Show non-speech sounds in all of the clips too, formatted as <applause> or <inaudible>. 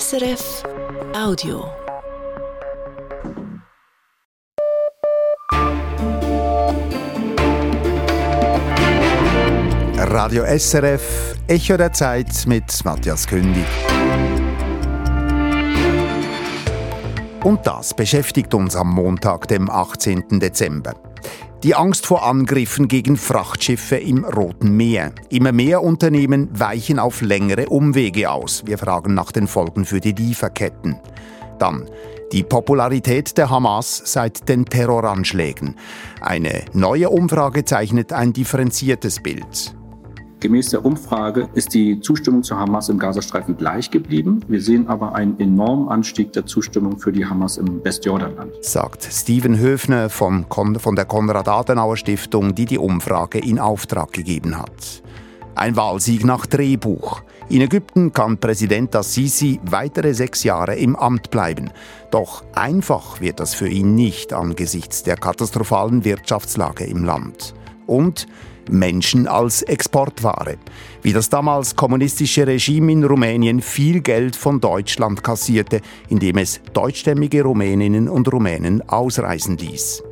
SRF Audio. Radio SRF, Echo der Zeit mit Matthias Kündig. Und das beschäftigt uns am Montag, dem 18. Dezember. Die Angst vor Angriffen gegen Frachtschiffe im Roten Meer. Immer mehr Unternehmen weichen auf längere Umwege aus. Wir fragen nach den Folgen für die Lieferketten. Dann die Popularität der Hamas seit den Terroranschlägen. Eine neue Umfrage zeichnet ein differenziertes Bild. Gemäß der Umfrage ist die Zustimmung zur Hamas im Gazastreifen gleich geblieben. Wir sehen aber einen enormen Anstieg der Zustimmung für die Hamas im Westjordanland. Sagt Steven Höfner von, von der Konrad-Adenauer-Stiftung, die die Umfrage in Auftrag gegeben hat. Ein Wahlsieg nach Drehbuch. In Ägypten kann Präsident Assisi weitere sechs Jahre im Amt bleiben. Doch einfach wird das für ihn nicht angesichts der katastrophalen Wirtschaftslage im Land. Und Menschen als Exportware. Wie das damals kommunistische Regime in Rumänien viel Geld von Deutschland kassierte, indem es deutschstämmige Rumäninnen und Rumänen ausreisen ließ.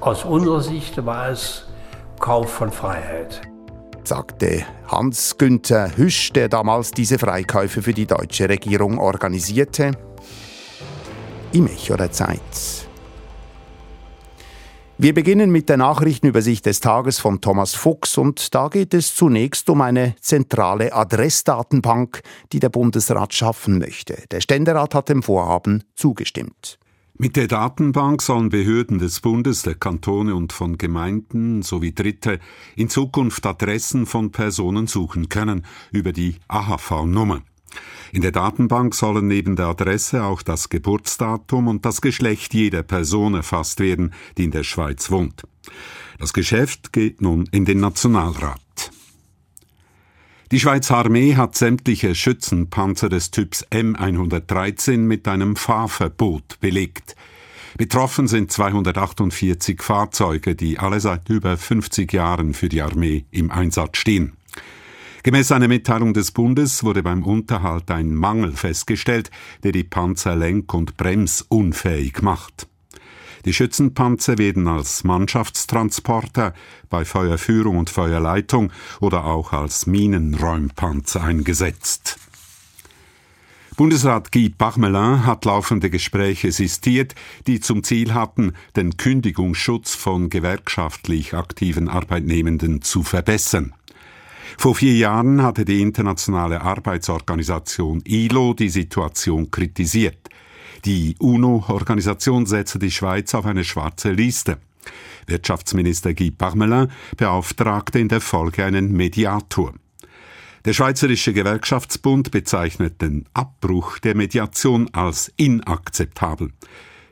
Aus unserer Sicht war es Kauf von Freiheit sagte Hans-Günther Hüsch, der damals diese Freikäufe für die deutsche Regierung organisierte. Im Echo der Zeit. Wir beginnen mit der Nachrichtenübersicht des Tages von Thomas Fuchs und da geht es zunächst um eine zentrale Adressdatenbank, die der Bundesrat schaffen möchte. Der Ständerat hat dem Vorhaben zugestimmt. Mit der Datenbank sollen Behörden des Bundes, der Kantone und von Gemeinden sowie Dritte in Zukunft Adressen von Personen suchen können über die AHV-Nummer. In der Datenbank sollen neben der Adresse auch das Geburtsdatum und das Geschlecht jeder Person erfasst werden, die in der Schweiz wohnt. Das Geschäft geht nun in den Nationalrat. Die Schweizer Armee hat sämtliche Schützenpanzer des Typs M113 mit einem Fahrverbot belegt. Betroffen sind 248 Fahrzeuge, die alle seit über 50 Jahren für die Armee im Einsatz stehen. Gemäß einer Mitteilung des Bundes wurde beim Unterhalt ein Mangel festgestellt, der die Panzer lenk- und bremsunfähig macht. Die Schützenpanzer werden als Mannschaftstransporter bei Feuerführung und Feuerleitung oder auch als Minenräumpanzer eingesetzt. Bundesrat Guy Parmelin hat laufende Gespräche sistiert, die zum Ziel hatten, den Kündigungsschutz von gewerkschaftlich aktiven Arbeitnehmenden zu verbessern. Vor vier Jahren hatte die internationale Arbeitsorganisation ILO die Situation kritisiert. Die UNO-Organisation setzte die Schweiz auf eine schwarze Liste. Wirtschaftsminister Guy Parmelin beauftragte in der Folge einen Mediator. Der Schweizerische Gewerkschaftsbund bezeichnet den Abbruch der Mediation als inakzeptabel.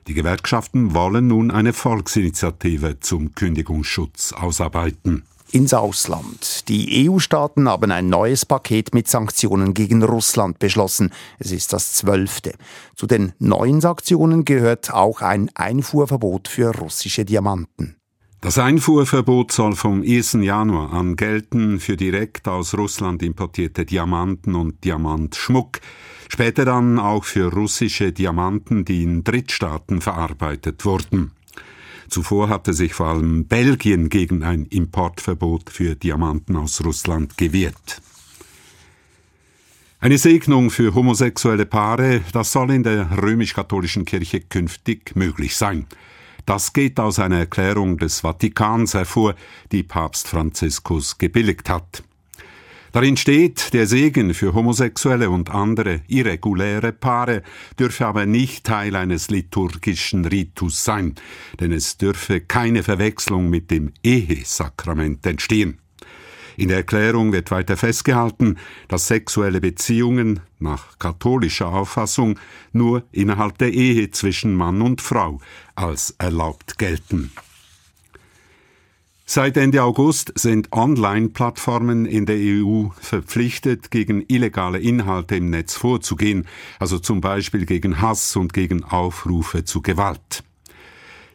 Die Gewerkschaften wollen nun eine Volksinitiative zum Kündigungsschutz ausarbeiten ins Ausland. Die EU-Staaten haben ein neues Paket mit Sanktionen gegen Russland beschlossen. Es ist das zwölfte. Zu den neuen Sanktionen gehört auch ein Einfuhrverbot für russische Diamanten. Das Einfuhrverbot soll vom 1. Januar an gelten für direkt aus Russland importierte Diamanten und Diamantschmuck, später dann auch für russische Diamanten, die in Drittstaaten verarbeitet wurden. Zuvor hatte sich vor allem Belgien gegen ein Importverbot für Diamanten aus Russland gewehrt. Eine Segnung für homosexuelle Paare, das soll in der römisch-katholischen Kirche künftig möglich sein. Das geht aus einer Erklärung des Vatikans hervor, die Papst Franziskus gebilligt hat. Darin steht, der Segen für homosexuelle und andere irreguläre Paare dürfe aber nicht Teil eines liturgischen Ritus sein, denn es dürfe keine Verwechslung mit dem Ehesakrament entstehen. In der Erklärung wird weiter festgehalten, dass sexuelle Beziehungen nach katholischer Auffassung nur innerhalb der Ehe zwischen Mann und Frau als erlaubt gelten. Seit Ende August sind Online-Plattformen in der EU verpflichtet, gegen illegale Inhalte im Netz vorzugehen, also zum Beispiel gegen Hass und gegen Aufrufe zu Gewalt.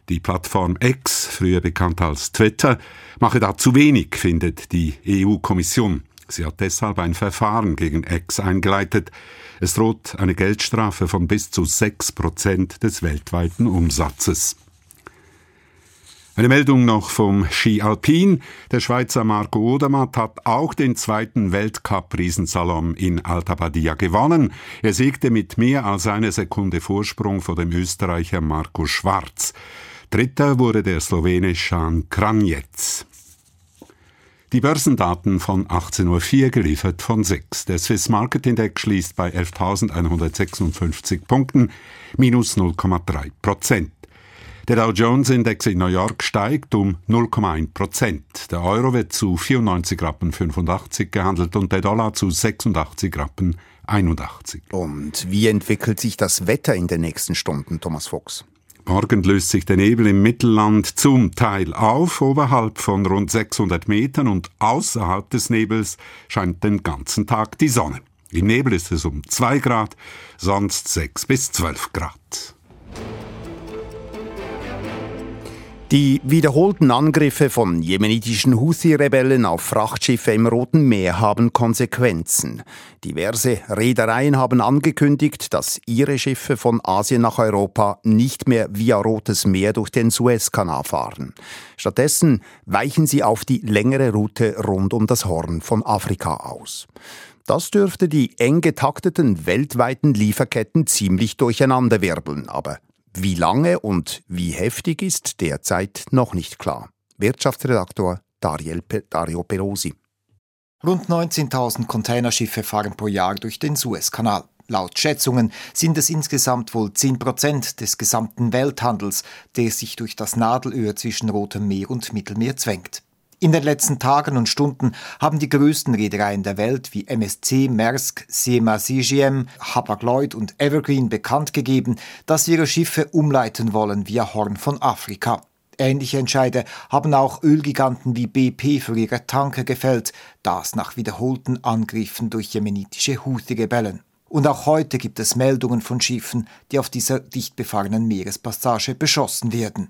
Die Plattform X, früher bekannt als Twitter, mache da zu wenig, findet die EU-Kommission. Sie hat deshalb ein Verfahren gegen X eingeleitet. Es droht eine Geldstrafe von bis zu 6 Prozent des weltweiten Umsatzes. Eine Meldung noch vom Ski Alpin. Der Schweizer Marco Odermatt hat auch den zweiten Weltcup-Riesensalon in Alta Badia gewonnen. Er siegte mit mehr als einer Sekunde Vorsprung vor dem Österreicher Marco Schwarz. Dritter wurde der Slowene Jan Kranjec. Die Börsendaten von 18.04 Uhr geliefert von SIX. Der Swiss Market Index schließt bei 11.156 Punkten, minus 0,3 Prozent. Der Dow Jones Index in New York steigt um 0,1 Prozent. Der Euro wird zu 94 Rappen 85 gehandelt und der Dollar zu 86 Rappen 81. Und wie entwickelt sich das Wetter in den nächsten Stunden, Thomas Fuchs? Morgen löst sich der Nebel im Mittelland zum Teil auf, oberhalb von rund 600 Metern und außerhalb des Nebels scheint den ganzen Tag die Sonne. Im Nebel ist es um 2 Grad, sonst 6 bis 12 Grad. Die wiederholten Angriffe von jemenitischen Houthi-Rebellen auf Frachtschiffe im Roten Meer haben Konsequenzen. Diverse Reedereien haben angekündigt, dass ihre Schiffe von Asien nach Europa nicht mehr via Rotes Meer durch den Suezkanal fahren. Stattdessen weichen sie auf die längere Route rund um das Horn von Afrika aus. Das dürfte die eng getakteten weltweiten Lieferketten ziemlich durcheinanderwirbeln, aber wie lange und wie heftig ist derzeit noch nicht klar. Wirtschaftsredaktor Dario Pelosi. Rund 19.000 Containerschiffe fahren pro Jahr durch den Suezkanal. Laut Schätzungen sind es insgesamt wohl 10 Prozent des gesamten Welthandels, der sich durch das Nadelöhr zwischen Rotem Meer und Mittelmeer zwängt. In den letzten Tagen und Stunden haben die größten Reedereien der Welt wie MSC, Maersk, CMA CGM, Hapag-Lloyd und Evergreen bekannt gegeben, dass sie ihre Schiffe umleiten wollen via Horn von Afrika. Ähnliche Entscheide haben auch Ölgiganten wie BP für ihre Tanker gefällt, das nach wiederholten Angriffen durch jemenitische Houthi-Rebellen. Und auch heute gibt es Meldungen von Schiffen, die auf dieser dicht befahrenen Meerespassage beschossen werden.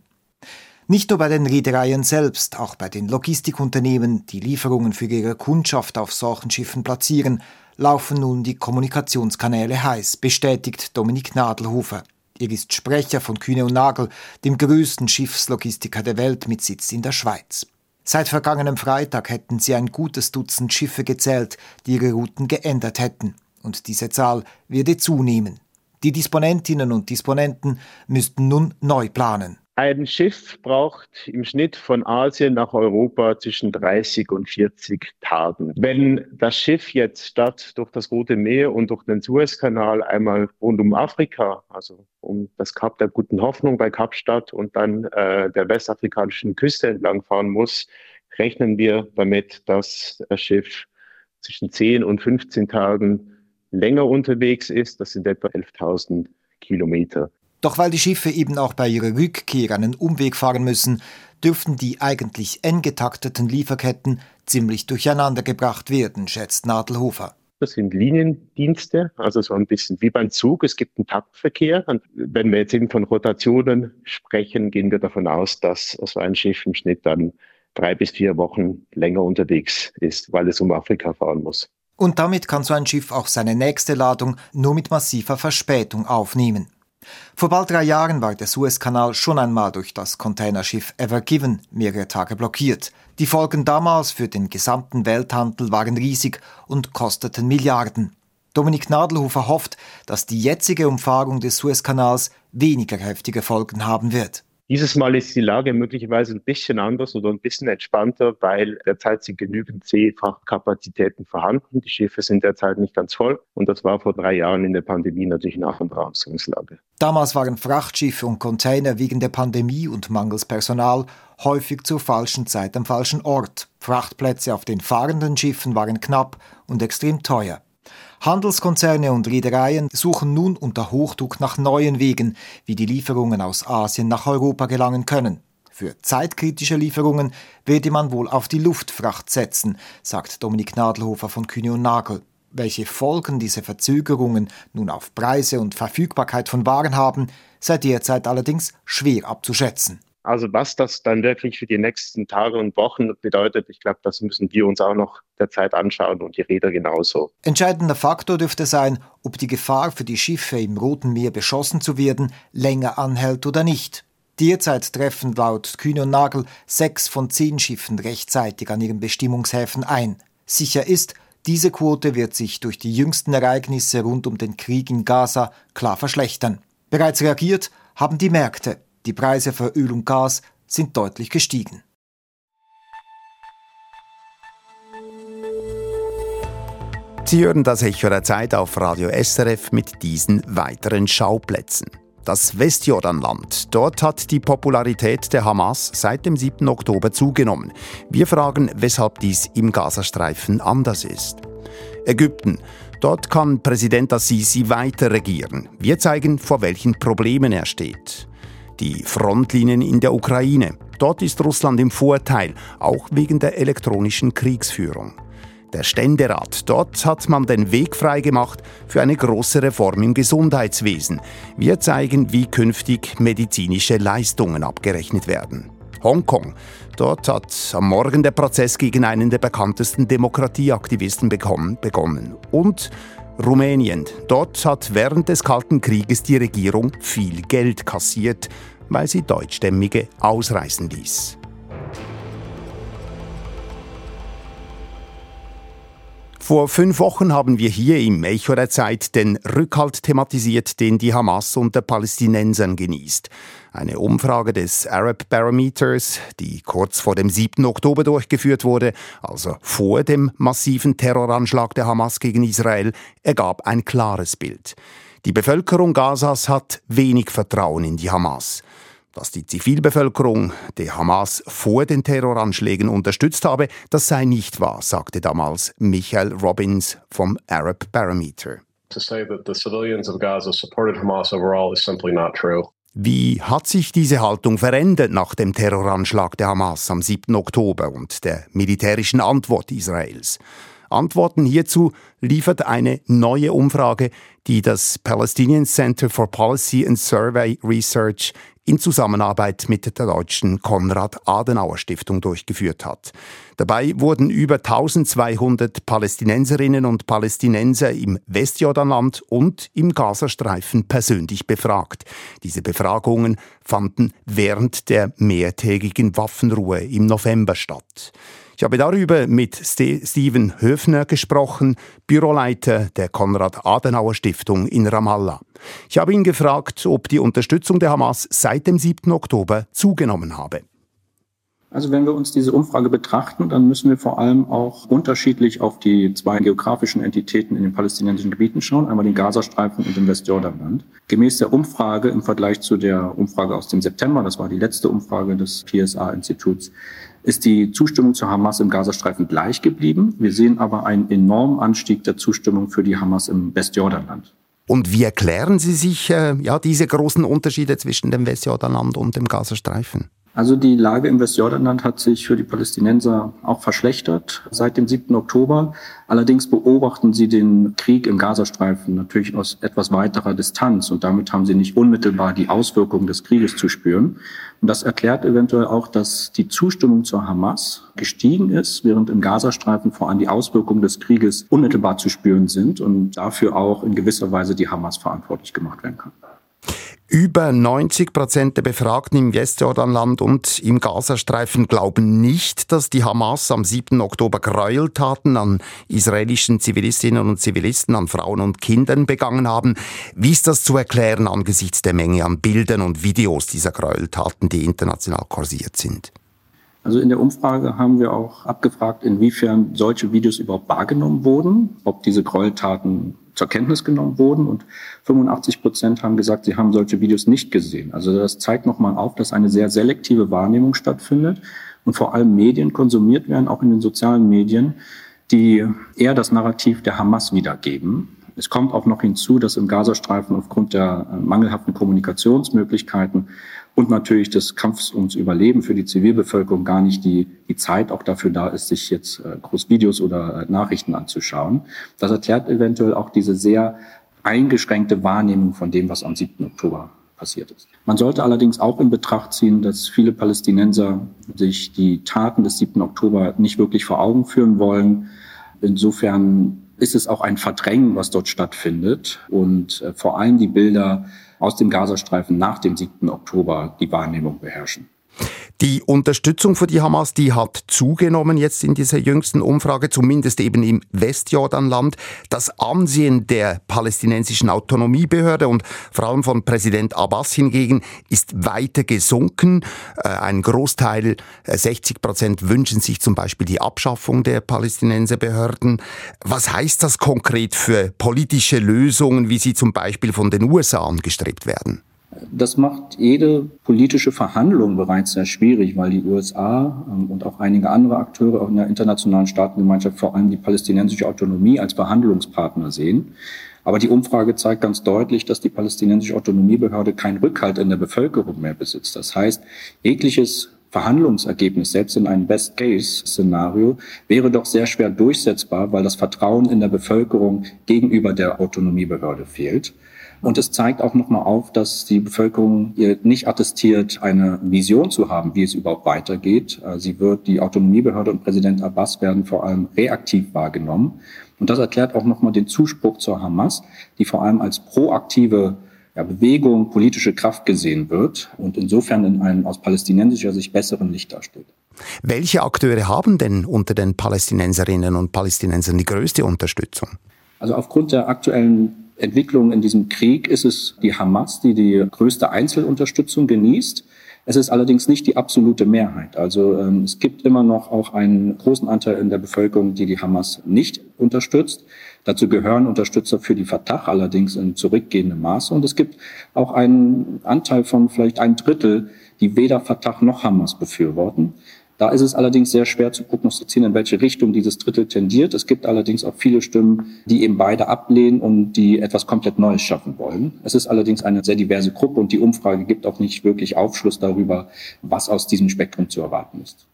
Nicht nur bei den Reedereien selbst, auch bei den Logistikunternehmen, die Lieferungen für ihre Kundschaft auf solchen Schiffen platzieren, laufen nun die Kommunikationskanäle heiß, bestätigt Dominik Nadelhofer. Er ist Sprecher von Kühne und Nagel, dem größten Schiffslogistiker der Welt mit Sitz in der Schweiz. Seit vergangenem Freitag hätten sie ein gutes Dutzend Schiffe gezählt, die ihre Routen geändert hätten. Und diese Zahl werde zunehmen. Die Disponentinnen und Disponenten müssten nun neu planen. Ein Schiff braucht im Schnitt von Asien nach Europa zwischen 30 und 40 Tagen. Wenn das Schiff jetzt statt durch das Rote Meer und durch den Suezkanal einmal rund um Afrika, also um das Kap der Guten Hoffnung bei Kapstadt und dann äh, der westafrikanischen Küste entlang fahren muss, rechnen wir damit, dass das Schiff zwischen 10 und 15 Tagen länger unterwegs ist. Das sind etwa 11.000 Kilometer. Doch weil die Schiffe eben auch bei ihrer Rückkehr einen Umweg fahren müssen, dürften die eigentlich eng getakteten Lieferketten ziemlich durcheinandergebracht werden, schätzt Nadelhofer. Das sind Liniendienste, also so ein bisschen wie beim Zug. Es gibt einen Taktverkehr. Und wenn wir jetzt eben von Rotationen sprechen, gehen wir davon aus, dass so ein Schiff im Schnitt dann drei bis vier Wochen länger unterwegs ist, weil es um Afrika fahren muss. Und damit kann so ein Schiff auch seine nächste Ladung nur mit massiver Verspätung aufnehmen. Vor bald drei Jahren war der Suezkanal schon einmal durch das Containerschiff Ever Given mehrere Tage blockiert. Die Folgen damals für den gesamten Welthandel waren riesig und kosteten Milliarden. Dominik Nadelhofer hofft, dass die jetzige Umfahrung des Suezkanals weniger heftige Folgen haben wird. Dieses Mal ist die Lage möglicherweise ein bisschen anders oder ein bisschen entspannter, weil derzeit sind genügend Seefrachtkapazitäten vorhanden. Die Schiffe sind derzeit nicht ganz voll und das war vor drei Jahren in der Pandemie natürlich eine andere Ausgangslage. Damals waren Frachtschiffe und Container wegen der Pandemie und mangels Personal häufig zur falschen Zeit am falschen Ort. Frachtplätze auf den fahrenden Schiffen waren knapp und extrem teuer. Handelskonzerne und Reedereien suchen nun unter Hochdruck nach neuen Wegen, wie die Lieferungen aus Asien nach Europa gelangen können. Für zeitkritische Lieferungen werde man wohl auf die Luftfracht setzen, sagt Dominik Nadelhofer von Kühne und Nagel. Welche Folgen diese Verzögerungen nun auf Preise und Verfügbarkeit von Waren haben, sei derzeit allerdings schwer abzuschätzen. Also was das dann wirklich für die nächsten Tage und Wochen bedeutet, ich glaube, das müssen wir uns auch noch derzeit anschauen und die Räder genauso. Entscheidender Faktor dürfte sein, ob die Gefahr für die Schiffe im Roten Meer beschossen zu werden länger anhält oder nicht. Derzeit treffen laut Kühne und Nagel sechs von zehn Schiffen rechtzeitig an ihren Bestimmungshäfen ein. Sicher ist, diese Quote wird sich durch die jüngsten Ereignisse rund um den Krieg in Gaza klar verschlechtern. Bereits reagiert haben die Märkte. Die Preise für Öl und Gas sind deutlich gestiegen. Sie hören das Echo der Zeit auf Radio SRF mit diesen weiteren Schauplätzen. Das Westjordanland. Dort hat die Popularität der Hamas seit dem 7. Oktober zugenommen. Wir fragen, weshalb dies im Gazastreifen anders ist. Ägypten. Dort kann Präsident Assisi weiter regieren. Wir zeigen, vor welchen Problemen er steht. Die Frontlinien in der Ukraine. Dort ist Russland im Vorteil, auch wegen der elektronischen Kriegsführung der Ständerat. Dort hat man den Weg freigemacht für eine große Reform im Gesundheitswesen. Wir zeigen, wie künftig medizinische Leistungen abgerechnet werden. Hongkong. Dort hat am Morgen der Prozess gegen einen der bekanntesten Demokratieaktivisten begonnen. Und Rumänien. Dort hat während des Kalten Krieges die Regierung viel Geld kassiert, weil sie Deutschstämmige ausreißen ließ. Vor fünf Wochen haben wir hier im Echo der Zeit den Rückhalt thematisiert, den die Hamas unter Palästinensern genießt. Eine Umfrage des Arab Barometers, die kurz vor dem 7. Oktober durchgeführt wurde, also vor dem massiven Terroranschlag der Hamas gegen Israel, ergab ein klares Bild. Die Bevölkerung Gazas hat wenig Vertrauen in die Hamas. Dass die Zivilbevölkerung die Hamas vor den Terroranschlägen unterstützt habe, das sei nicht wahr, sagte damals Michael Robbins vom Arab Barometer. Wie hat sich diese Haltung verändert nach dem Terroranschlag der Hamas am 7. Oktober und der militärischen Antwort Israels? Antworten hierzu liefert eine neue Umfrage, die das Palestinian Center for Policy and Survey Research in Zusammenarbeit mit der deutschen Konrad-Adenauer-Stiftung durchgeführt hat. Dabei wurden über 1200 Palästinenserinnen und Palästinenser im Westjordanland und im Gazastreifen persönlich befragt. Diese Befragungen fanden während der mehrtägigen Waffenruhe im November statt. Ich habe darüber mit Steven Höfner gesprochen, Büroleiter der Konrad-Adenauer-Stiftung in Ramallah. Ich habe ihn gefragt, ob die Unterstützung der Hamas seit dem 7. Oktober zugenommen habe. Also wenn wir uns diese Umfrage betrachten, dann müssen wir vor allem auch unterschiedlich auf die zwei geografischen Entitäten in den palästinensischen Gebieten schauen, einmal den Gazastreifen und den Westjordanland. Gemäß der Umfrage im Vergleich zu der Umfrage aus dem September, das war die letzte Umfrage des PSA-Instituts, ist die Zustimmung zur Hamas im Gazastreifen gleich geblieben. Wir sehen aber einen enormen Anstieg der Zustimmung für die Hamas im Westjordanland. Und wie erklären Sie sich äh, ja, diese großen Unterschiede zwischen dem Westjordanland und dem Gazastreifen? Also die Lage im Westjordanland hat sich für die Palästinenser auch verschlechtert seit dem 7. Oktober. Allerdings beobachten sie den Krieg im Gazastreifen natürlich aus etwas weiterer Distanz und damit haben sie nicht unmittelbar die Auswirkungen des Krieges zu spüren. Und das erklärt eventuell auch, dass die Zustimmung zur Hamas gestiegen ist, während im Gazastreifen vor allem die Auswirkungen des Krieges unmittelbar zu spüren sind und dafür auch in gewisser Weise die Hamas verantwortlich gemacht werden kann. Über 90 Prozent der Befragten im Westjordanland und im Gazastreifen glauben nicht, dass die Hamas am 7. Oktober Gräueltaten an israelischen Zivilistinnen und Zivilisten, an Frauen und Kindern begangen haben. Wie ist das zu erklären angesichts der Menge an Bildern und Videos dieser Gräueltaten, die international kursiert sind? Also in der Umfrage haben wir auch abgefragt, inwiefern solche Videos überhaupt wahrgenommen wurden, ob diese Gräueltaten zur Kenntnis genommen wurden und 85 Prozent haben gesagt, sie haben solche Videos nicht gesehen. Also das zeigt nochmal auf, dass eine sehr selektive Wahrnehmung stattfindet und vor allem Medien konsumiert werden, auch in den sozialen Medien, die eher das Narrativ der Hamas wiedergeben. Es kommt auch noch hinzu, dass im Gazastreifen aufgrund der äh, mangelhaften Kommunikationsmöglichkeiten und natürlich des Kampfs ums Überleben für die Zivilbevölkerung gar nicht die, die Zeit auch dafür da ist, sich jetzt äh, Großvideos oder äh, Nachrichten anzuschauen. Das erklärt eventuell auch diese sehr eingeschränkte Wahrnehmung von dem, was am 7. Oktober passiert ist. Man sollte allerdings auch in Betracht ziehen, dass viele Palästinenser sich die Taten des 7. Oktober nicht wirklich vor Augen führen wollen. Insofern ist es auch ein Verdrängen, was dort stattfindet und äh, vor allem die Bilder aus dem Gazastreifen nach dem 7. Oktober die Wahrnehmung beherrschen. Die Unterstützung für die Hamas, die hat zugenommen jetzt in dieser jüngsten Umfrage, zumindest eben im Westjordanland. Das Ansehen der palästinensischen Autonomiebehörde und vor allem von Präsident Abbas hingegen ist weiter gesunken. Äh, ein Großteil, 60 äh, Prozent, wünschen sich zum Beispiel die Abschaffung der Palästinenserbehörden. Was heißt das konkret für politische Lösungen, wie sie zum Beispiel von den USA angestrebt werden? Das macht jede politische Verhandlung bereits sehr schwierig, weil die USA ähm, und auch einige andere Akteure auch in der internationalen Staatengemeinschaft vor allem die palästinensische Autonomie als Verhandlungspartner sehen. Aber die Umfrage zeigt ganz deutlich, dass die palästinensische Autonomiebehörde keinen Rückhalt in der Bevölkerung mehr besitzt. Das heißt, jegliches Verhandlungsergebnis, selbst in einem Best-Case-Szenario, wäre doch sehr schwer durchsetzbar, weil das Vertrauen in der Bevölkerung gegenüber der Autonomiebehörde fehlt. Und es zeigt auch nochmal auf, dass die Bevölkerung ihr nicht attestiert, eine Vision zu haben, wie es überhaupt weitergeht. Äh, sie wird, die Autonomiebehörde und Präsident Abbas werden vor allem reaktiv wahrgenommen. Und das erklärt auch nochmal den Zuspruch zur Hamas, die vor allem als proaktive ja, Bewegung, politische Kraft gesehen wird und insofern in einem aus palästinensischer Sicht besseren Licht dasteht. Welche Akteure haben denn unter den Palästinenserinnen und Palästinensern die größte Unterstützung? Also aufgrund der aktuellen Entwicklung in diesem Krieg ist es die Hamas, die die größte Einzelunterstützung genießt. Es ist allerdings nicht die absolute Mehrheit. Also ähm, es gibt immer noch auch einen großen Anteil in der Bevölkerung, die die Hamas nicht unterstützt. Dazu gehören Unterstützer für die Fatah, allerdings in zurückgehendem Maße. Und es gibt auch einen Anteil von vielleicht ein Drittel, die weder Fatah noch Hamas befürworten. Da ist es allerdings sehr schwer zu prognostizieren, in welche Richtung dieses Drittel tendiert. Es gibt allerdings auch viele Stimmen, die eben beide ablehnen und die etwas komplett Neues schaffen wollen. Es ist allerdings eine sehr diverse Gruppe und die Umfrage gibt auch nicht wirklich Aufschluss darüber, was aus diesem Spektrum zu erwarten ist.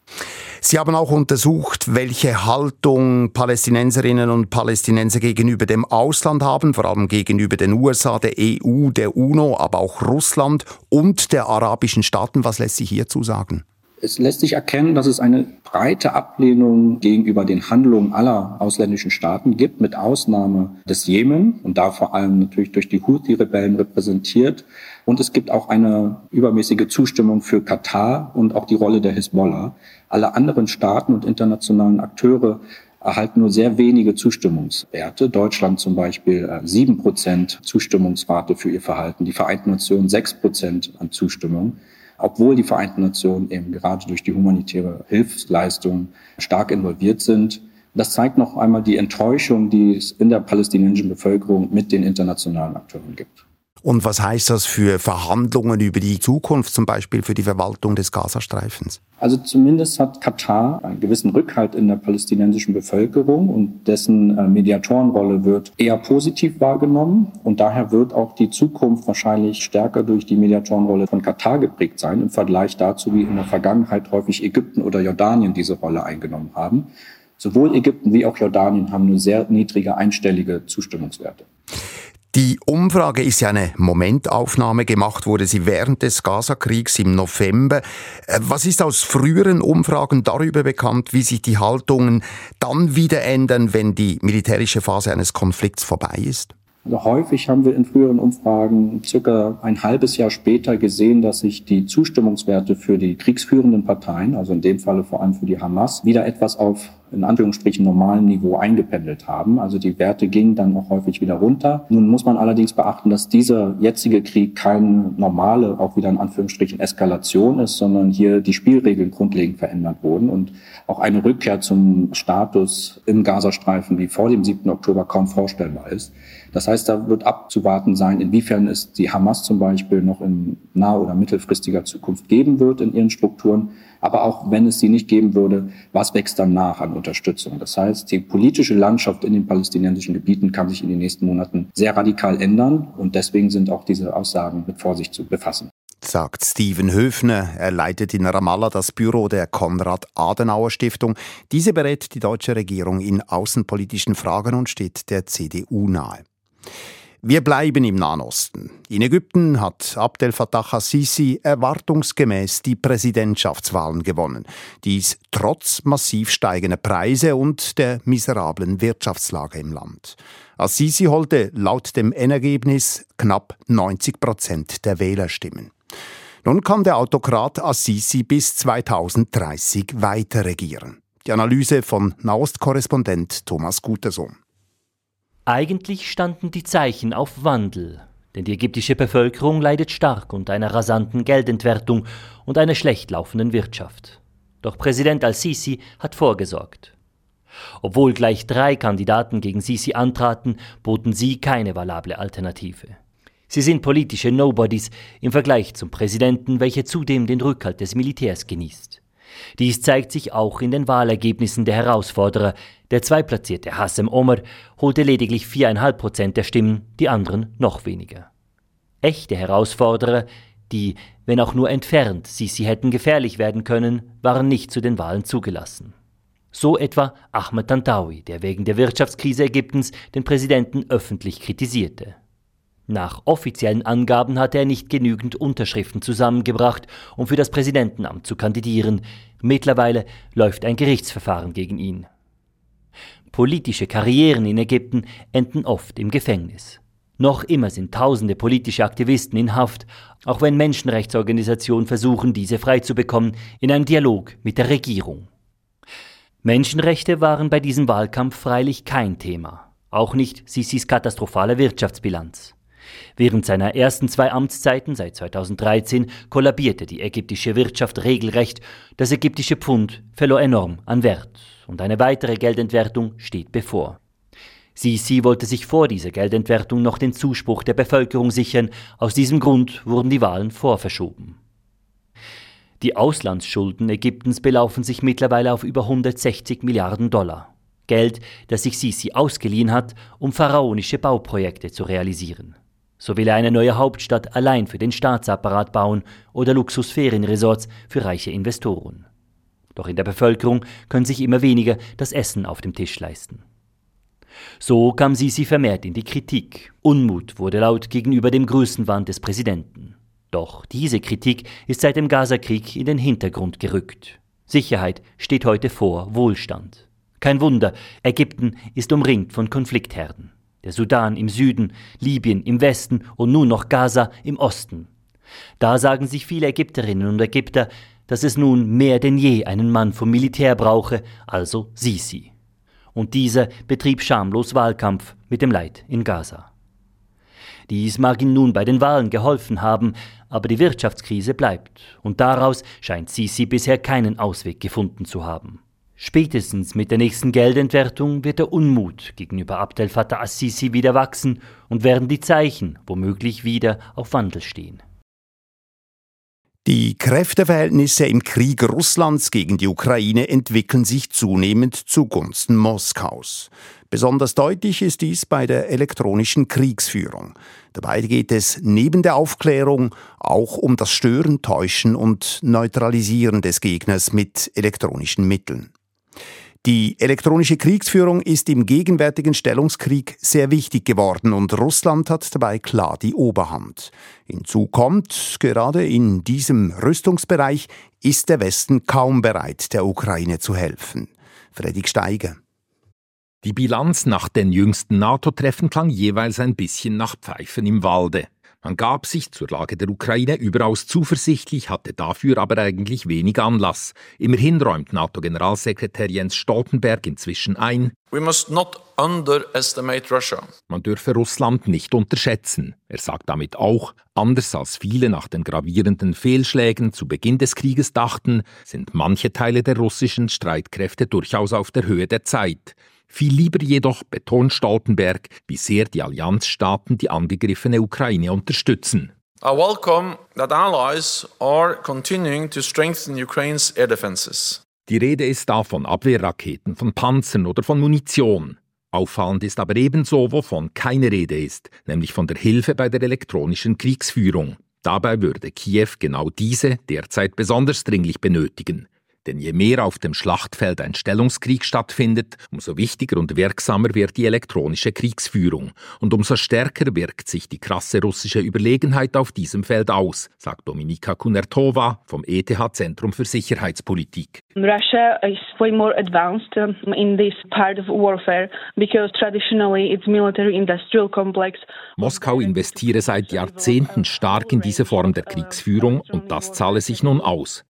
Sie haben auch untersucht, welche Haltung Palästinenserinnen und Palästinenser gegenüber dem Ausland haben, vor allem gegenüber den USA, der EU, der UNO, aber auch Russland und der arabischen Staaten. Was lässt sich hierzu sagen? Es lässt sich erkennen, dass es eine breite Ablehnung gegenüber den Handlungen aller ausländischen Staaten gibt, mit Ausnahme des Jemen und da vor allem natürlich durch die Houthi-Rebellen repräsentiert. Und es gibt auch eine übermäßige Zustimmung für Katar und auch die Rolle der Hisbollah. Alle anderen Staaten und internationalen Akteure erhalten nur sehr wenige Zustimmungswerte. Deutschland zum Beispiel äh, sieben Prozent Zustimmungsrate für ihr Verhalten, die Vereinten Nationen sechs Prozent an Zustimmung obwohl die Vereinten Nationen eben gerade durch die humanitäre Hilfsleistung stark involviert sind. Das zeigt noch einmal die Enttäuschung, die es in der palästinensischen Bevölkerung mit den internationalen Akteuren gibt. Und was heißt das für Verhandlungen über die Zukunft, zum Beispiel für die Verwaltung des Gazastreifens? Also zumindest hat Katar einen gewissen Rückhalt in der palästinensischen Bevölkerung und dessen äh, Mediatorenrolle wird eher positiv wahrgenommen. Und daher wird auch die Zukunft wahrscheinlich stärker durch die Mediatorenrolle von Katar geprägt sein, im Vergleich dazu, wie in der Vergangenheit häufig Ägypten oder Jordanien diese Rolle eingenommen haben. Sowohl Ägypten wie auch Jordanien haben nur sehr niedrige einstellige Zustimmungswerte. Die Umfrage ist ja eine Momentaufnahme. Gemacht wurde sie während des Gaza-Kriegs im November. Äh, was ist aus früheren Umfragen darüber bekannt, wie sich die Haltungen dann wieder ändern, wenn die militärische Phase eines Konflikts vorbei ist? Also häufig haben wir in früheren Umfragen circa ein halbes Jahr später gesehen, dass sich die Zustimmungswerte für die kriegsführenden Parteien, also in dem Falle vor allem für die Hamas, wieder etwas auf in Anführungsstrichen normalen Niveau eingependelt haben. Also die Werte gingen dann auch häufig wieder runter. Nun muss man allerdings beachten, dass dieser jetzige Krieg keine normale, auch wieder in Anführungsstrichen Eskalation ist, sondern hier die Spielregeln grundlegend verändert wurden und auch eine Rückkehr zum Status im Gazastreifen wie vor dem 7. Oktober kaum vorstellbar ist. Das heißt, da wird abzuwarten sein, inwiefern es die Hamas zum Beispiel noch in nahe oder mittelfristiger Zukunft geben wird in ihren Strukturen aber auch wenn es sie nicht geben würde, was wächst dann nach an Unterstützung? Das heißt, die politische Landschaft in den palästinensischen Gebieten kann sich in den nächsten Monaten sehr radikal ändern und deswegen sind auch diese Aussagen mit Vorsicht zu befassen sagt Steven Höfner. Er leitet in Ramallah das Büro der Konrad-Adenauer-Stiftung. Diese berät die deutsche Regierung in außenpolitischen Fragen und steht der CDU nahe. Wir bleiben im Nahen Osten. In Ägypten hat Abdel Fattah al-Sisi erwartungsgemäß die Präsidentschaftswahlen gewonnen. Dies trotz massiv steigender Preise und der miserablen Wirtschaftslage im Land. Al-Sisi holte laut dem Endergebnis knapp 90 Prozent der Wählerstimmen. Nun kann der Autokrat Assisi bis 2030 weiter regieren. Die Analyse von Nahost-Korrespondent Thomas Gutersohn. Eigentlich standen die Zeichen auf Wandel, denn die ägyptische Bevölkerung leidet stark unter einer rasanten Geldentwertung und einer schlecht laufenden Wirtschaft. Doch Präsident al-Sisi hat vorgesorgt. Obwohl gleich drei Kandidaten gegen Sisi antraten, boten sie keine valable Alternative. Sie sind politische Nobodies im Vergleich zum Präsidenten, welcher zudem den Rückhalt des Militärs genießt. Dies zeigt sich auch in den Wahlergebnissen der Herausforderer. Der zweitplatzierte Hassem Omar holte lediglich 4,5 Prozent der Stimmen, die anderen noch weniger. Echte Herausforderer, die, wenn auch nur entfernt, Sisi hätten gefährlich werden können, waren nicht zu den Wahlen zugelassen. So etwa Ahmed Tantawi, der wegen der Wirtschaftskrise Ägyptens den Präsidenten öffentlich kritisierte. Nach offiziellen Angaben hatte er nicht genügend Unterschriften zusammengebracht, um für das Präsidentenamt zu kandidieren. Mittlerweile läuft ein Gerichtsverfahren gegen ihn. Politische Karrieren in Ägypten enden oft im Gefängnis. Noch immer sind tausende politische Aktivisten in Haft, auch wenn Menschenrechtsorganisationen versuchen, diese freizubekommen, in einem Dialog mit der Regierung. Menschenrechte waren bei diesem Wahlkampf freilich kein Thema, auch nicht Sisis katastrophale Wirtschaftsbilanz. Während seiner ersten zwei Amtszeiten seit 2013 kollabierte die ägyptische Wirtschaft regelrecht, das ägyptische Pfund verlor enorm an Wert und eine weitere Geldentwertung steht bevor. Sisi wollte sich vor dieser Geldentwertung noch den Zuspruch der Bevölkerung sichern, aus diesem Grund wurden die Wahlen vorverschoben. Die Auslandsschulden Ägyptens belaufen sich mittlerweile auf über 160 Milliarden Dollar. Geld, das sich Sisi ausgeliehen hat, um pharaonische Bauprojekte zu realisieren. So will er eine neue Hauptstadt allein für den Staatsapparat bauen oder Luxusferienresorts für reiche Investoren. Doch in der Bevölkerung können sich immer weniger das Essen auf dem Tisch leisten. So kam Sisi vermehrt in die Kritik. Unmut wurde laut gegenüber dem Größenwahn des Präsidenten. Doch diese Kritik ist seit dem Gazakrieg in den Hintergrund gerückt. Sicherheit steht heute vor Wohlstand. Kein Wunder, Ägypten ist umringt von Konfliktherden der Sudan im Süden, Libyen im Westen und nun noch Gaza im Osten. Da sagen sich viele Ägypterinnen und Ägypter, dass es nun mehr denn je einen Mann vom Militär brauche, also Sisi. Und dieser betrieb schamlos Wahlkampf mit dem Leid in Gaza. Dies mag ihm nun bei den Wahlen geholfen haben, aber die Wirtschaftskrise bleibt, und daraus scheint Sisi bisher keinen Ausweg gefunden zu haben. Spätestens mit der nächsten Geldentwertung wird der Unmut gegenüber Abdel Fattah Assisi wieder wachsen und werden die Zeichen womöglich wieder auf Wandel stehen. Die Kräfteverhältnisse im Krieg Russlands gegen die Ukraine entwickeln sich zunehmend zugunsten Moskaus. Besonders deutlich ist dies bei der elektronischen Kriegsführung. Dabei geht es neben der Aufklärung auch um das Stören, Täuschen und Neutralisieren des Gegners mit elektronischen Mitteln. Die elektronische Kriegsführung ist im gegenwärtigen Stellungskrieg sehr wichtig geworden und Russland hat dabei klar die Oberhand. Hinzu kommt, gerade in diesem Rüstungsbereich ist der Westen kaum bereit, der Ukraine zu helfen. Fredrik Steiger. Die Bilanz nach den jüngsten NATO-Treffen klang jeweils ein bisschen nach Pfeifen im Walde. Man gab sich zur Lage der Ukraine überaus zuversichtlich, hatte dafür aber eigentlich wenig Anlass. Immerhin räumt NATO-Generalsekretär Jens Stoltenberg inzwischen ein, We must not underestimate Russia. Man dürfe Russland nicht unterschätzen. Er sagt damit auch, anders als viele nach den gravierenden Fehlschlägen zu Beginn des Krieges dachten, sind manche Teile der russischen Streitkräfte durchaus auf der Höhe der Zeit. Viel lieber jedoch betont Stoltenberg, wie sehr die Allianzstaaten die angegriffene Ukraine unterstützen. I welcome that allies are continuing to strengthen Ukraine's air defenses. Die Rede ist da von Abwehrraketen, von Panzern oder von Munition. Auffallend ist aber ebenso, wovon keine Rede ist, nämlich von der Hilfe bei der elektronischen Kriegsführung. Dabei würde Kiew genau diese derzeit besonders dringlich benötigen. Denn je mehr auf dem Schlachtfeld ein Stellungskrieg stattfindet, umso wichtiger und wirksamer wird die elektronische Kriegsführung. Und umso stärker wirkt sich die krasse russische Überlegenheit auf diesem Feld aus, sagt Dominika Kunertova vom ETH-Zentrum für Sicherheitspolitik. Russia is way more advanced in this part of warfare because traditionally its military-industrial complex. Moskau investiere seit Jahrzehnten stark in diese Form der Kriegsführung und das zahle sich nun aus.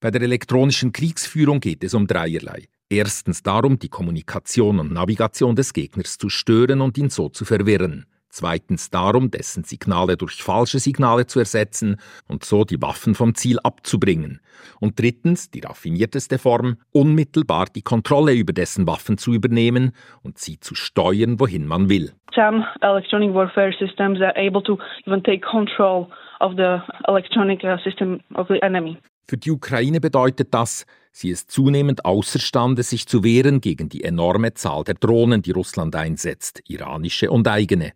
Bei der elektronischen Kriegsführung geht es um dreierlei. Erstens darum, die Kommunikation und Navigation des Gegners zu stören und ihn so zu verwirren. Zweitens darum, dessen Signale durch falsche Signale zu ersetzen und so die Waffen vom Ziel abzubringen. Und drittens, die raffinierteste Form, unmittelbar die Kontrolle über dessen Waffen zu übernehmen und sie zu steuern, wohin man will. Some electronic warfare systems are able to even take control of the electronic uh, system of the enemy. Für die Ukraine bedeutet das, sie ist zunehmend außerstande, sich zu wehren gegen die enorme Zahl der Drohnen, die Russland einsetzt, iranische und eigene.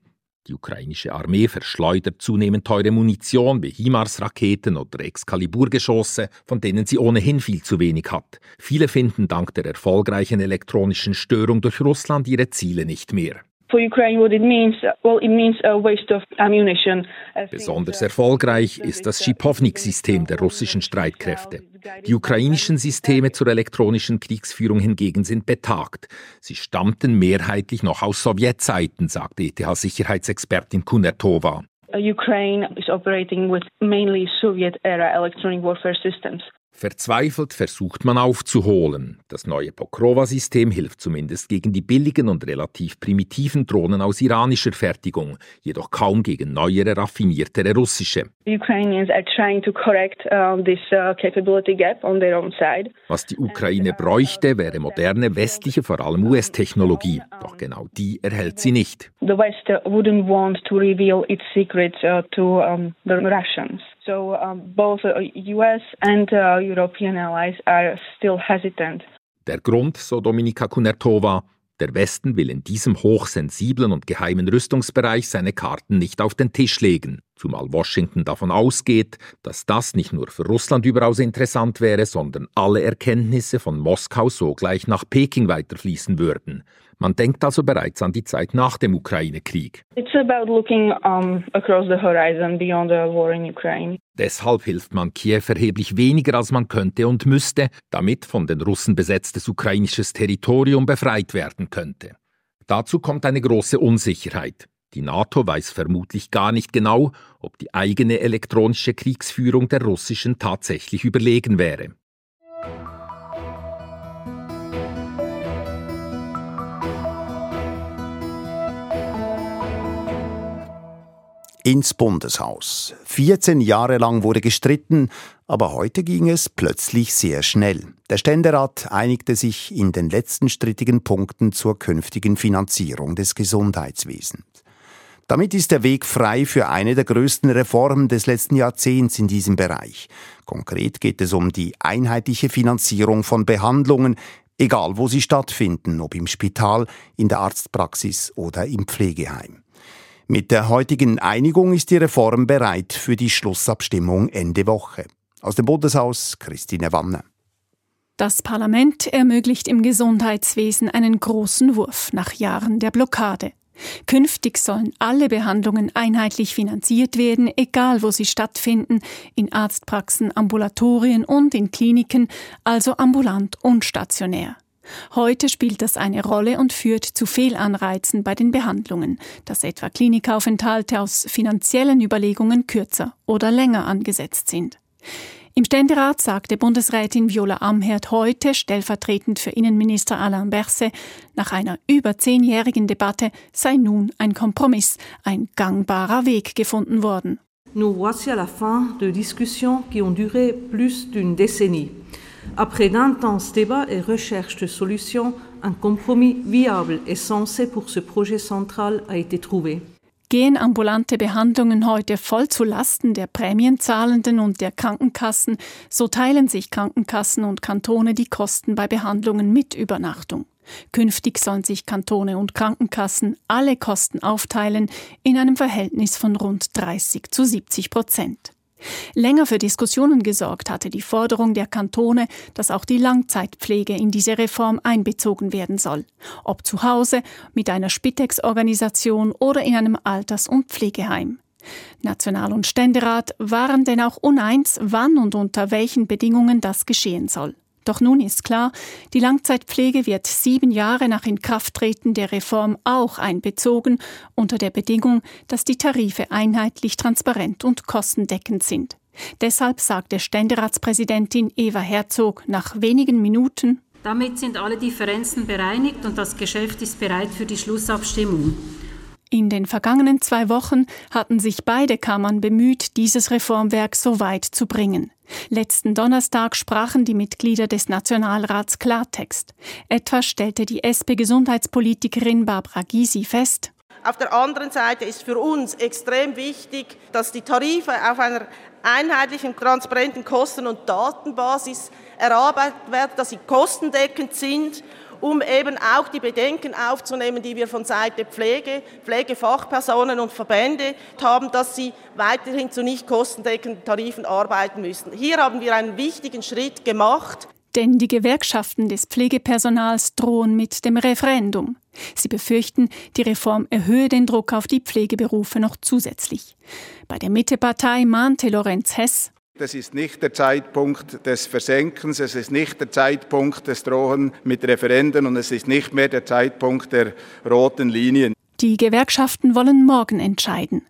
Die ukrainische Armee verschleudert zunehmend teure Munition wie HIMARS-Raketen oder Excalibur-Geschosse, von denen sie ohnehin viel zu wenig hat. Viele finden dank der erfolgreichen elektronischen Störung durch Russland ihre Ziele nicht mehr. Besonders erfolgreich ist das Schipovnik-System der russischen Streitkräfte. Die ukrainischen Systeme zur elektronischen Kriegsführung hingegen sind betagt. Sie stammten mehrheitlich noch aus Sowjetzeiten, sagt ETH-Sicherheitsexpertin Kunertova. Ukraine is operating with mainly Soviet-era electronic warfare systems. Verzweifelt versucht man aufzuholen. Das neue Pokrova-System hilft zumindest gegen die billigen und relativ primitiven Drohnen aus iranischer Fertigung, jedoch kaum gegen neuere, raffiniertere russische. Uh, uh, Was die Ukraine bräuchte, wäre moderne westliche, vor allem US-Technologie. Doch genau die erhält sie nicht. The West wouldn't want to reveal its secrets uh, to um, the Russians. So um, both US uh, and uh, European allies are still hesitant. Der Grund, so Dominika Kunertova, der Westen will in diesem hochsensiblen und geheimen Rüstungsbereich seine Karten nicht auf den Tisch legen, zumal Washington davon ausgeht, dass das nicht nur für Russland überaus interessant wäre, sondern alle Erkenntnisse von Moskau sogleich nach Peking weiterfließen würden. Man denkt also bereits an die Zeit nach dem Ukraine-Krieg. Deshalb hilft man Kiew erheblich weniger, als man könnte und müsste, damit von den Russen besetztes ukrainisches Territorium befreit werden könnte. Dazu kommt eine große Unsicherheit. Die NATO weiß vermutlich gar nicht genau, ob die eigene elektronische Kriegsführung der russischen tatsächlich überlegen wäre. Ins Bundeshaus. 14 Jahre lang wurde gestritten, aber heute ging es plötzlich sehr schnell. Der Ständerat einigte sich in den letzten strittigen Punkten zur künftigen Finanzierung des Gesundheitswesens. Damit ist der Weg frei für eine der größten Reformen des letzten Jahrzehnts in diesem Bereich. Konkret geht es um die einheitliche Finanzierung von Behandlungen, egal wo sie stattfinden, ob im Spital, in der Arztpraxis oder im Pflegeheim. Mit der heutigen Einigung ist die Reform bereit für die Schlussabstimmung Ende Woche. Aus dem Bundeshaus Christine Wanne. Das Parlament ermöglicht im Gesundheitswesen einen großen Wurf nach Jahren der Blockade. Künftig sollen alle Behandlungen einheitlich finanziert werden, egal wo sie stattfinden, in Arztpraxen, Ambulatorien und in Kliniken, also ambulant und stationär. Heute spielt das eine Rolle und führt zu Fehlanreizen bei den Behandlungen, dass etwa Klinikaufenthalte aus finanziellen Überlegungen kürzer oder länger angesetzt sind. Im Ständerat sagte Bundesrätin Viola Amherd heute, stellvertretend für Innenminister Alain Berset, nach einer über zehnjährigen Debatte sei nun ein Kompromiss, ein gangbarer Weg gefunden worden. Nous voici à la fin de discussions qui ont duré plus d'une décennie. Après d'intenses débats et recherches de solutions, un compromis viable et sensé pour ce projet central a été trouvé. Gehen ambulante Behandlungen heute voll zu Lasten der Prämienzahlenden und der Krankenkassen, so teilen sich Krankenkassen und Kantone die Kosten bei Behandlungen mit Übernachtung. Künftig sollen sich Kantone und Krankenkassen alle Kosten aufteilen in einem Verhältnis von rund 30 zu 70 Prozent. Länger für Diskussionen gesorgt hatte die Forderung der Kantone, dass auch die Langzeitpflege in diese Reform einbezogen werden soll. Ob zu Hause, mit einer Spitex-Organisation oder in einem Alters- und Pflegeheim. National- und Ständerat waren denn auch uneins, wann und unter welchen Bedingungen das geschehen soll. Doch nun ist klar, die Langzeitpflege wird sieben Jahre nach Inkrafttreten der Reform auch einbezogen, unter der Bedingung, dass die Tarife einheitlich, transparent und kostendeckend sind. Deshalb sagte Ständeratspräsidentin Eva Herzog nach wenigen Minuten Damit sind alle Differenzen bereinigt und das Geschäft ist bereit für die Schlussabstimmung. In den vergangenen zwei Wochen hatten sich beide Kammern bemüht, dieses Reformwerk so weit zu bringen. Letzten Donnerstag sprachen die Mitglieder des Nationalrats Klartext. Etwa stellte die SP-Gesundheitspolitikerin Barbara Gysi fest, auf der anderen Seite ist für uns extrem wichtig, dass die Tarife auf einer einheitlichen, transparenten Kosten- und Datenbasis erarbeitet werden, dass sie kostendeckend sind um eben auch die Bedenken aufzunehmen, die wir von Seite Pflege, Pflegefachpersonen und Verbände haben, dass sie weiterhin zu nicht kostendeckenden Tarifen arbeiten müssen. Hier haben wir einen wichtigen Schritt gemacht. Denn die Gewerkschaften des Pflegepersonals drohen mit dem Referendum. Sie befürchten, die Reform erhöhe den Druck auf die Pflegeberufe noch zusätzlich. Bei der Mittepartei mahnte Lorenz Hess, das ist nicht der Zeitpunkt des Versenkens, es ist nicht der Zeitpunkt des Drohen mit Referenden und es ist nicht mehr der Zeitpunkt der roten Linien. Die Gewerkschaften wollen morgen entscheiden.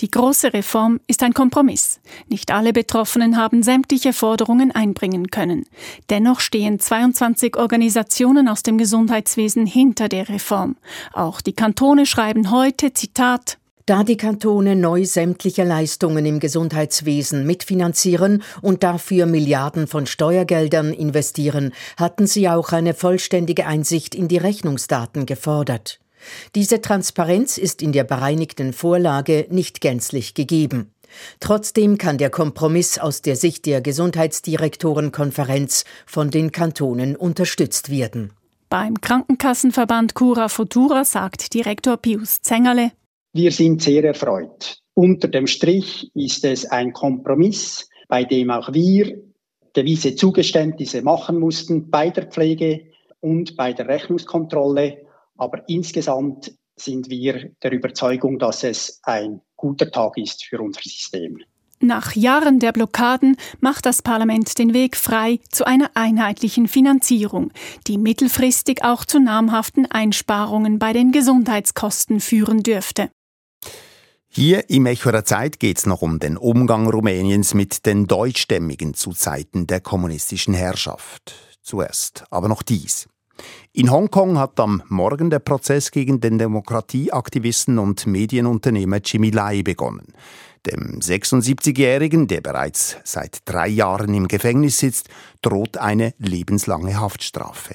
Die große Reform ist ein Kompromiss. Nicht alle Betroffenen haben sämtliche Forderungen einbringen können. Dennoch stehen 22 Organisationen aus dem Gesundheitswesen hinter der Reform. Auch die Kantone schreiben heute, Zitat, da die Kantone neu sämtliche Leistungen im Gesundheitswesen mitfinanzieren und dafür Milliarden von Steuergeldern investieren, hatten sie auch eine vollständige Einsicht in die Rechnungsdaten gefordert. Diese Transparenz ist in der bereinigten Vorlage nicht gänzlich gegeben. Trotzdem kann der Kompromiss aus der Sicht der Gesundheitsdirektorenkonferenz von den Kantonen unterstützt werden. Beim Krankenkassenverband Cura Futura sagt Direktor Pius Zengerle, wir sind sehr erfreut. Unter dem Strich ist es ein Kompromiss, bei dem auch wir gewisse Zugeständnisse machen mussten bei der Pflege und bei der Rechnungskontrolle. Aber insgesamt sind wir der Überzeugung, dass es ein guter Tag ist für unser System. Nach Jahren der Blockaden macht das Parlament den Weg frei zu einer einheitlichen Finanzierung, die mittelfristig auch zu namhaften Einsparungen bei den Gesundheitskosten führen dürfte. Hier im Echo der Zeit geht es noch um den Umgang Rumäniens mit den Deutschstämmigen zu Zeiten der kommunistischen Herrschaft. Zuerst aber noch dies. In Hongkong hat am Morgen der Prozess gegen den Demokratieaktivisten und Medienunternehmer Jimmy Lai begonnen. Dem 76-Jährigen, der bereits seit drei Jahren im Gefängnis sitzt, droht eine lebenslange Haftstrafe.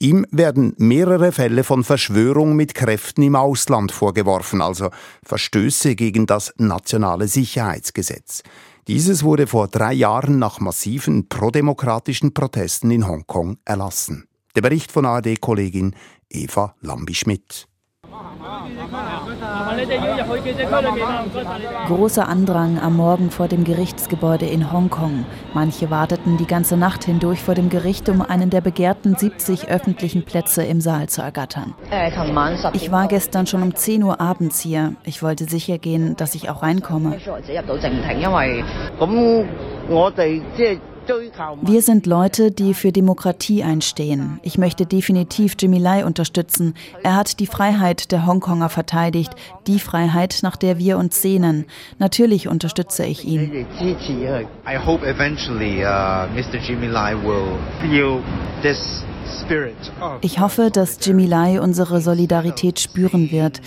Ihm werden mehrere Fälle von Verschwörung mit Kräften im Ausland vorgeworfen, also Verstöße gegen das nationale Sicherheitsgesetz. Dieses wurde vor drei Jahren nach massiven prodemokratischen Protesten in Hongkong erlassen. Der Bericht von ARD-Kollegin Eva Lambi-Schmidt. Großer Andrang am Morgen vor dem Gerichtsgebäude in Hongkong. Manche warteten die ganze Nacht hindurch vor dem Gericht, um einen der begehrten 70 öffentlichen Plätze im Saal zu ergattern. Ich war gestern schon um 10 Uhr abends hier. Ich wollte sicher gehen, dass ich auch reinkomme. Wir sind Leute, die für Demokratie einstehen. Ich möchte definitiv Jimmy Lai unterstützen. Er hat die Freiheit der Hongkonger verteidigt, die Freiheit, nach der wir uns sehnen. Natürlich unterstütze ich ihn. I hope eventually uh, Mr. Jimmy Lai will feel this ich hoffe, dass Jimmy Lai unsere Solidarität spüren wird.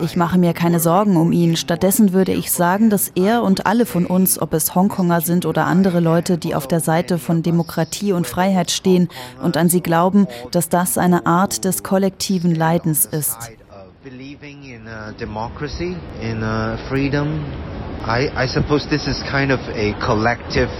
Ich mache mir keine Sorgen um ihn. Stattdessen würde ich sagen, dass er und alle von uns, ob es Hongkonger sind oder andere Leute, die auf der Seite von Demokratie und Freiheit stehen und an sie glauben, dass das eine Art des kollektiven Leidens ist. Believing in democracy, in freedom, I, I suppose this is kind of a collective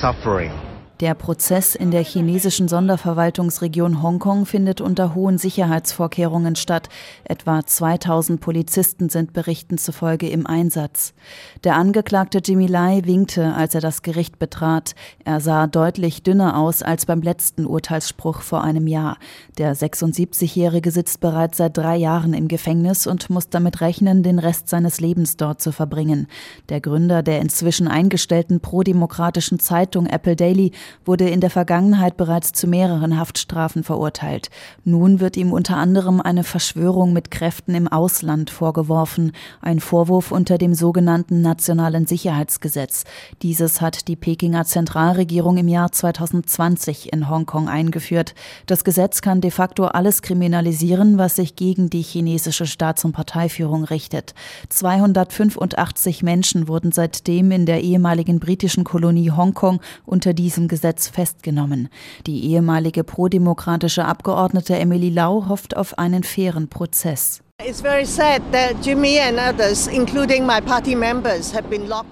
suffering. Der Prozess in der chinesischen Sonderverwaltungsregion Hongkong findet unter hohen Sicherheitsvorkehrungen statt. Etwa 2000 Polizisten sind Berichten zufolge im Einsatz. Der Angeklagte Jimmy Lai winkte, als er das Gericht betrat. Er sah deutlich dünner aus als beim letzten Urteilsspruch vor einem Jahr. Der 76-Jährige sitzt bereits seit drei Jahren im Gefängnis und muss damit rechnen, den Rest seines Lebens dort zu verbringen. Der Gründer der inzwischen eingestellten prodemokratischen Zeitung Apple Daily wurde in der Vergangenheit bereits zu mehreren Haftstrafen verurteilt. Nun wird ihm unter anderem eine Verschwörung mit Kräften im Ausland vorgeworfen, ein Vorwurf unter dem sogenannten Nationalen Sicherheitsgesetz. Dieses hat die Pekinger Zentralregierung im Jahr 2020 in Hongkong eingeführt. Das Gesetz kann de facto alles kriminalisieren, was sich gegen die chinesische Staats- und Parteiführung richtet. 285 Menschen wurden seitdem in der ehemaligen britischen Kolonie Hongkong unter diesem Gesetz Gesetz festgenommen. Die ehemalige prodemokratische Abgeordnete Emily Lau hofft auf einen fairen Prozess.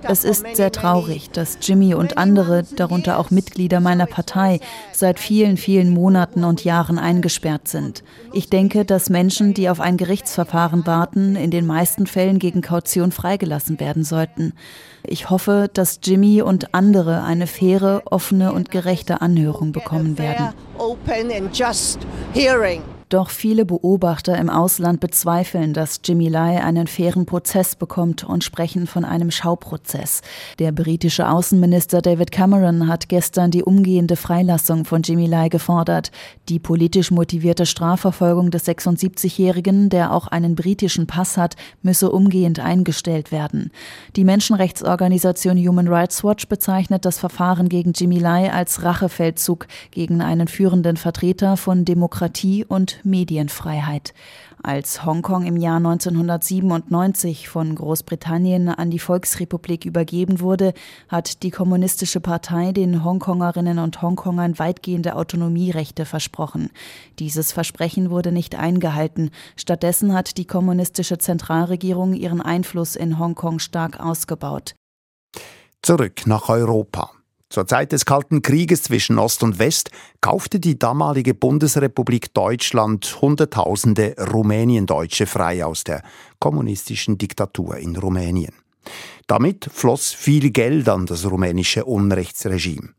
Es ist sehr traurig, dass Jimmy und andere, darunter auch Mitglieder meiner Partei, seit vielen, vielen Monaten und Jahren eingesperrt sind. Ich denke, dass Menschen, die auf ein Gerichtsverfahren warten, in den meisten Fällen gegen Kaution freigelassen werden sollten. Ich hoffe, dass Jimmy und andere eine faire, offene und gerechte Anhörung bekommen werden. Doch viele Beobachter im Ausland bezweifeln, dass Jimmy Lai einen fairen Prozess bekommt und sprechen von einem Schauprozess. Der britische Außenminister David Cameron hat gestern die umgehende Freilassung von Jimmy Lai gefordert. Die politisch motivierte Strafverfolgung des 76-Jährigen, der auch einen britischen Pass hat, müsse umgehend eingestellt werden. Die Menschenrechtsorganisation Human Rights Watch bezeichnet das Verfahren gegen Jimmy Lai als Rachefeldzug gegen einen führenden Vertreter von Demokratie und Medienfreiheit. Als Hongkong im Jahr 1997 von Großbritannien an die Volksrepublik übergeben wurde, hat die Kommunistische Partei den Hongkongerinnen und Hongkongern weitgehende Autonomierechte versprochen. Dieses Versprechen wurde nicht eingehalten. Stattdessen hat die kommunistische Zentralregierung ihren Einfluss in Hongkong stark ausgebaut. Zurück nach Europa. Zur Zeit des Kalten Krieges zwischen Ost und West kaufte die damalige Bundesrepublik Deutschland Hunderttausende Rumäniendeutsche frei aus der kommunistischen Diktatur in Rumänien. Damit floss viel Geld an das rumänische Unrechtsregime.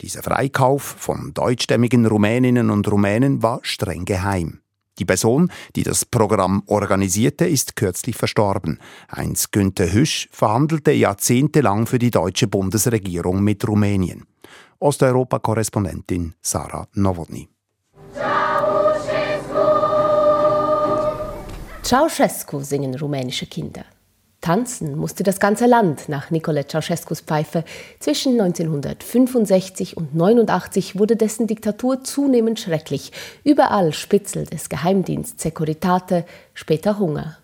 Dieser Freikauf von deutschstämmigen Rumäninnen und Rumänen war streng geheim. Die Person, die das Programm organisierte, ist kürzlich verstorben. Heinz Günther Hüsch verhandelte jahrzehntelang für die deutsche Bundesregierung mit Rumänien. Osteuropa-Korrespondentin Sarah Nowotny. Ceausescu singen rumänische Kinder. Tanzen musste das ganze Land nach Nicole Ceausescus Pfeife. Zwischen 1965 und 89 wurde dessen Diktatur zunehmend schrecklich. Überall Spitzel des Geheimdiensts Securitate, später Hunger.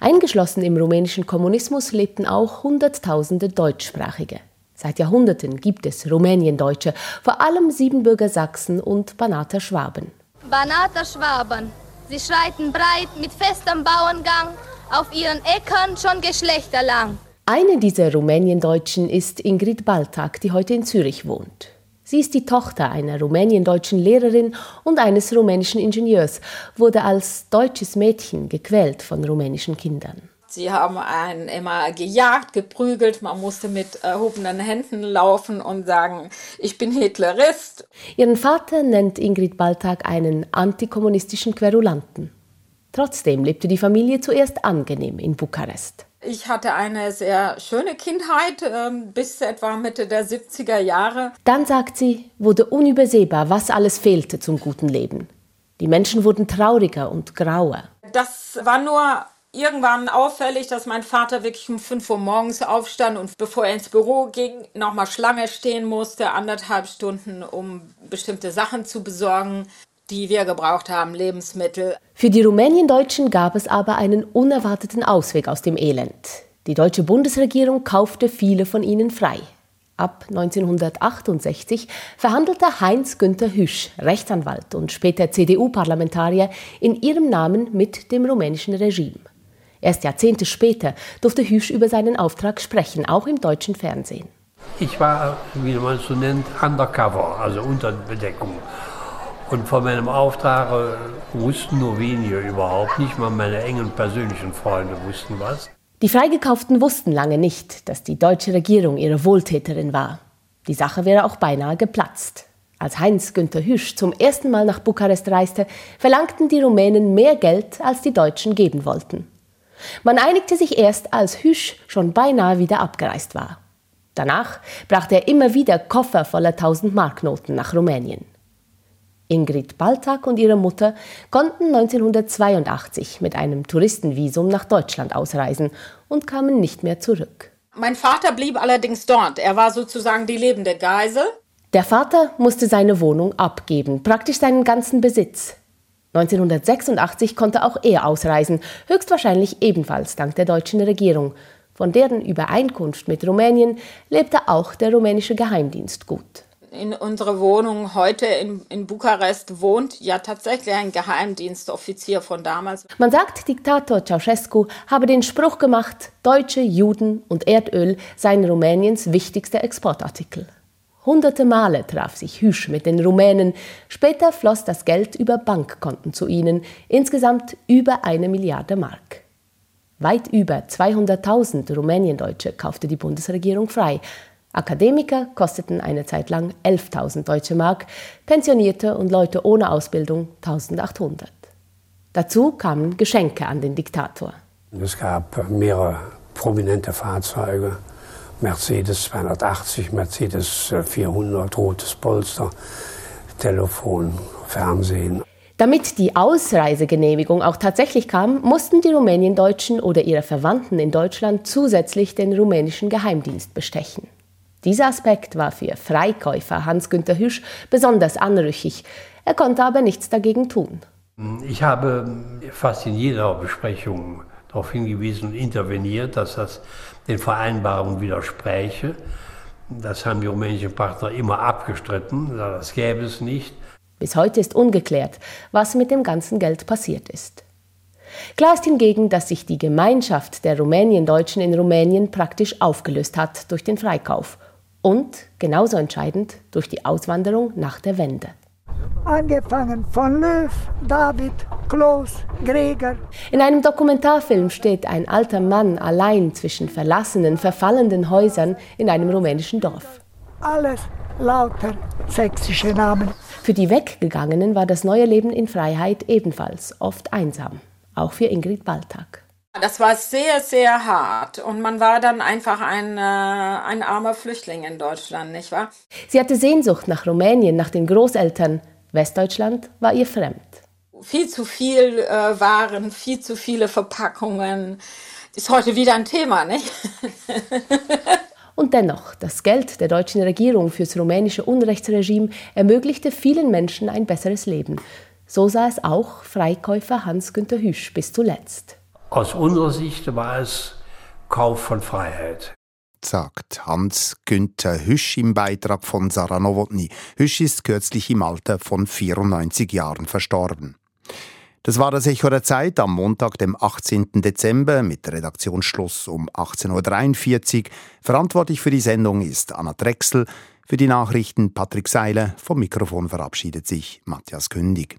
Eingeschlossen im rumänischen Kommunismus lebten auch Hunderttausende Deutschsprachige. Seit Jahrhunderten gibt es Rumäniendeutsche, vor allem Siebenbürger Sachsen und Banater Schwaben. Banater Schwaben, sie schreiten breit mit festem Bauerngang auf ihren Äckern schon geschlechterlang. Eine dieser Rumäniendeutschen ist Ingrid Baltag, die heute in Zürich wohnt. Sie ist die Tochter einer rumäniendeutschen Lehrerin und eines rumänischen Ingenieurs, wurde als deutsches Mädchen gequält von rumänischen Kindern. Sie haben einen immer gejagt, geprügelt, man musste mit erhobenen Händen laufen und sagen, ich bin Hitlerist. Ihren Vater nennt Ingrid Baltag einen antikommunistischen Querulanten. Trotzdem lebte die Familie zuerst angenehm in Bukarest. Ich hatte eine sehr schöne Kindheit äh, bis etwa Mitte der 70er Jahre. Dann, sagt sie, wurde unübersehbar, was alles fehlte zum guten Leben. Die Menschen wurden trauriger und grauer. Das war nur irgendwann auffällig, dass mein Vater wirklich um 5 Uhr morgens aufstand und bevor er ins Büro ging, nochmal Schlange stehen musste, anderthalb Stunden, um bestimmte Sachen zu besorgen die wir gebraucht haben, Lebensmittel. Für die Rumäniendeutschen gab es aber einen unerwarteten Ausweg aus dem Elend. Die deutsche Bundesregierung kaufte viele von ihnen frei. Ab 1968 verhandelte Heinz Günther Hüsch, Rechtsanwalt und später CDU-Parlamentarier, in ihrem Namen mit dem rumänischen Regime. Erst Jahrzehnte später durfte Hüsch über seinen Auftrag sprechen, auch im deutschen Fernsehen. Ich war, wie man es so nennt, undercover, also unter Bedeckung. Und von meinem Auftrag äh, wussten nur wenige überhaupt, nicht mal meine engen persönlichen Freunde wussten was. Die Freigekauften wussten lange nicht, dass die deutsche Regierung ihre Wohltäterin war. Die Sache wäre auch beinahe geplatzt. Als Heinz-Günther Hüsch zum ersten Mal nach Bukarest reiste, verlangten die Rumänen mehr Geld, als die Deutschen geben wollten. Man einigte sich erst, als Hüsch schon beinahe wieder abgereist war. Danach brachte er immer wieder Koffer voller 1000 Marknoten nach Rumänien. Ingrid Baltak und ihre Mutter konnten 1982 mit einem Touristenvisum nach Deutschland ausreisen und kamen nicht mehr zurück. Mein Vater blieb allerdings dort. Er war sozusagen die lebende Geisel. Der Vater musste seine Wohnung abgeben, praktisch seinen ganzen Besitz. 1986 konnte auch er ausreisen, höchstwahrscheinlich ebenfalls dank der deutschen Regierung. Von deren Übereinkunft mit Rumänien lebte auch der rumänische Geheimdienst gut in unserer Wohnung heute in, in Bukarest wohnt ja tatsächlich ein Geheimdienstoffizier von damals. Man sagt, Diktator Ceausescu habe den Spruch gemacht, Deutsche, Juden und Erdöl seien Rumäniens wichtigster Exportartikel. Hunderte Male traf sich Hüsch mit den Rumänen. Später floss das Geld über Bankkonten zu ihnen, insgesamt über eine Milliarde Mark. Weit über 200.000 Rumäniendeutsche kaufte die Bundesregierung frei. Akademiker kosteten eine Zeit lang 11.000 deutsche Mark, Pensionierte und Leute ohne Ausbildung 1.800. Dazu kamen Geschenke an den Diktator. Es gab mehrere prominente Fahrzeuge. Mercedes 280, Mercedes 400, rotes Polster, Telefon, Fernsehen. Damit die Ausreisegenehmigung auch tatsächlich kam, mussten die Rumäniendeutschen oder ihre Verwandten in Deutschland zusätzlich den rumänischen Geheimdienst bestechen. Dieser Aspekt war für Freikäufer Hans-Günter Hüsch besonders anrüchig. Er konnte aber nichts dagegen tun. Ich habe fast in jeder Besprechung darauf hingewiesen und interveniert, dass das den Vereinbarungen widerspräche. Das haben die rumänischen Partner immer abgestritten. Das gäbe es nicht. Bis heute ist ungeklärt, was mit dem ganzen Geld passiert ist. Klar ist hingegen, dass sich die Gemeinschaft der Rumäniendeutschen in Rumänien praktisch aufgelöst hat durch den Freikauf und, genauso entscheidend, durch die Auswanderung nach der Wende. Angefangen von Löw, David, Kloß, Greger. In einem Dokumentarfilm steht ein alter Mann allein zwischen verlassenen, verfallenden Häusern in einem rumänischen Dorf. Alles lauter sächsische Namen. Für die Weggegangenen war das neue Leben in Freiheit ebenfalls oft einsam, auch für Ingrid Baltag. Das war sehr, sehr hart und man war dann einfach ein, äh, ein armer Flüchtling in Deutschland, nicht wahr? Sie hatte Sehnsucht nach Rumänien, nach den Großeltern. Westdeutschland war ihr fremd. Viel zu viel äh, Waren, viel zu viele Verpackungen. Ist heute wieder ein Thema, nicht? <laughs> Und dennoch, das Geld der deutschen Regierung fürs rumänische Unrechtsregime ermöglichte vielen Menschen ein besseres Leben. So sah es auch Freikäufer Hans-Günter Hüsch bis zuletzt. Aus unserer Sicht war es Kauf von Freiheit sagt Hans-Günther Hüsch im Beitrag von Sarah Nowotny. Hüsch ist kürzlich im Alter von 94 Jahren verstorben. Das war das Echo der Zeit am Montag, dem 18. Dezember mit Redaktionsschluss um 18.43 Uhr. Verantwortlich für die Sendung ist Anna Drechsel, für die Nachrichten Patrick Seiler. Vom Mikrofon verabschiedet sich Matthias Kündig.